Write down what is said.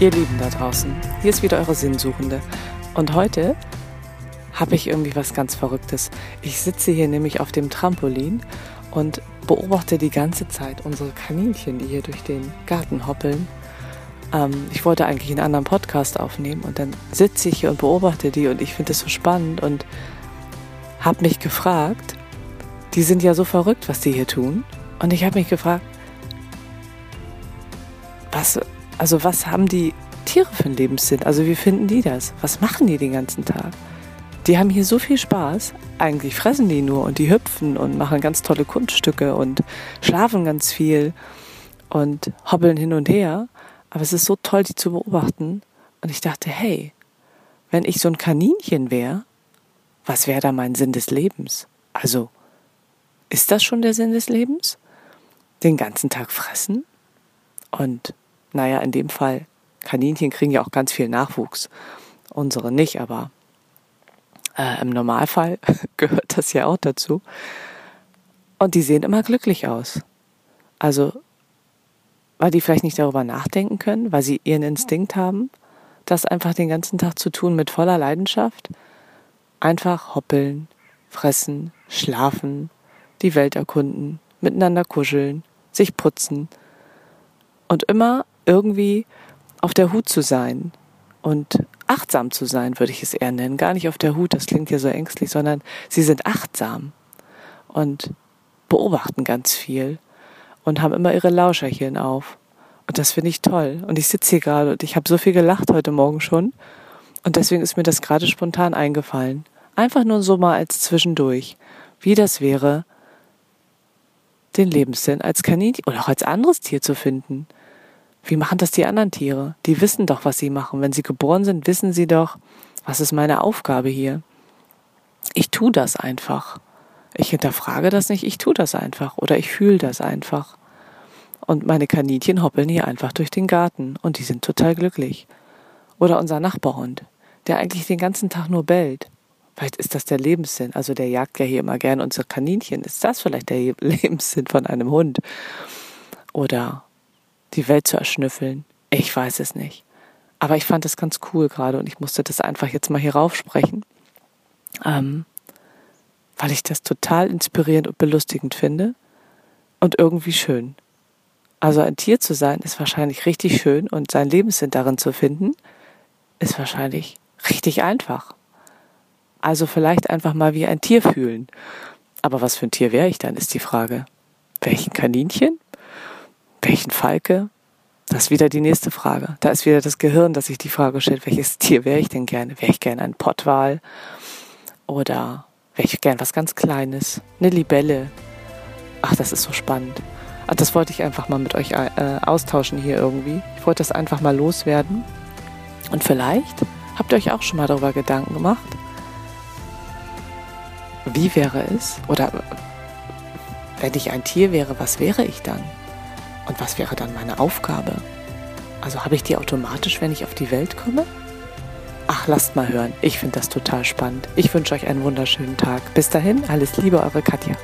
Ihr Lieben da draußen, hier ist wieder eure Sinnsuchende. Und heute habe ich irgendwie was ganz Verrücktes. Ich sitze hier nämlich auf dem Trampolin und beobachte die ganze Zeit unsere Kaninchen, die hier durch den Garten hoppeln. Ähm, ich wollte eigentlich einen anderen Podcast aufnehmen und dann sitze ich hier und beobachte die und ich finde es so spannend und habe mich gefragt, die sind ja so verrückt, was die hier tun. Und ich habe mich gefragt, was, also was haben die Tiere für einen Lebenssinn? Also wie finden die das? Was machen die den ganzen Tag? Die haben hier so viel Spaß. Eigentlich fressen die nur und die hüpfen und machen ganz tolle Kunststücke und schlafen ganz viel und hobbeln hin und her. Aber es ist so toll, die zu beobachten. Und ich dachte, hey, wenn ich so ein Kaninchen wäre, was wäre da mein Sinn des Lebens? Also, ist das schon der Sinn des Lebens? Den ganzen Tag fressen? Und naja, in dem Fall, Kaninchen kriegen ja auch ganz viel Nachwuchs. Unsere nicht, aber äh, im Normalfall gehört das ja auch dazu. Und die sehen immer glücklich aus. Also, weil die vielleicht nicht darüber nachdenken können, weil sie ihren Instinkt haben, das einfach den ganzen Tag zu tun mit voller Leidenschaft. Einfach hoppeln, fressen, schlafen, die Welt erkunden, miteinander kuscheln, sich putzen und immer irgendwie auf der Hut zu sein und achtsam zu sein, würde ich es eher nennen. Gar nicht auf der Hut, das klingt ja so ängstlich, sondern sie sind achtsam und beobachten ganz viel und haben immer ihre Lauscherchen auf. Und das finde ich toll. Und ich sitze hier gerade und ich habe so viel gelacht heute Morgen schon. Und deswegen ist mir das gerade spontan eingefallen. Einfach nur so mal als zwischendurch, wie das wäre, den Lebenssinn als Kaninchen oder auch als anderes Tier zu finden. Wie machen das die anderen Tiere? Die wissen doch, was sie machen. Wenn sie geboren sind, wissen sie doch, was ist meine Aufgabe hier. Ich tue das einfach. Ich hinterfrage das nicht, ich tue das einfach oder ich fühle das einfach. Und meine Kaninchen hoppeln hier einfach durch den Garten und die sind total glücklich. Oder unser Nachbarhund, der eigentlich den ganzen Tag nur bellt. Vielleicht ist das der Lebenssinn. Also der jagt ja hier immer gern unsere Kaninchen. Ist das vielleicht der Lebenssinn von einem Hund? Oder die Welt zu erschnüffeln. Ich weiß es nicht. Aber ich fand es ganz cool gerade und ich musste das einfach jetzt mal hier raufsprechen, ähm, weil ich das total inspirierend und belustigend finde und irgendwie schön. Also ein Tier zu sein ist wahrscheinlich richtig schön und sein Lebenssinn darin zu finden, ist wahrscheinlich richtig einfach. Also vielleicht einfach mal wie ein Tier fühlen. Aber was für ein Tier wäre ich dann, ist die Frage. Welchen Kaninchen? Welchen Falke? Das ist wieder die nächste Frage. Da ist wieder das Gehirn, das sich die Frage stellt, welches Tier wäre ich denn gerne? Wäre ich gerne ein Pottwal? Oder wäre ich gerne was ganz Kleines? Eine Libelle? Ach, das ist so spannend. Ach, das wollte ich einfach mal mit euch äh, austauschen hier irgendwie. Ich wollte das einfach mal loswerden. Und vielleicht habt ihr euch auch schon mal darüber Gedanken gemacht. Wie wäre es? Oder wenn ich ein Tier wäre, was wäre ich dann? Und was wäre dann meine Aufgabe? Also habe ich die automatisch, wenn ich auf die Welt komme? Ach, lasst mal hören. Ich finde das total spannend. Ich wünsche euch einen wunderschönen Tag. Bis dahin, alles Liebe, eure Katja.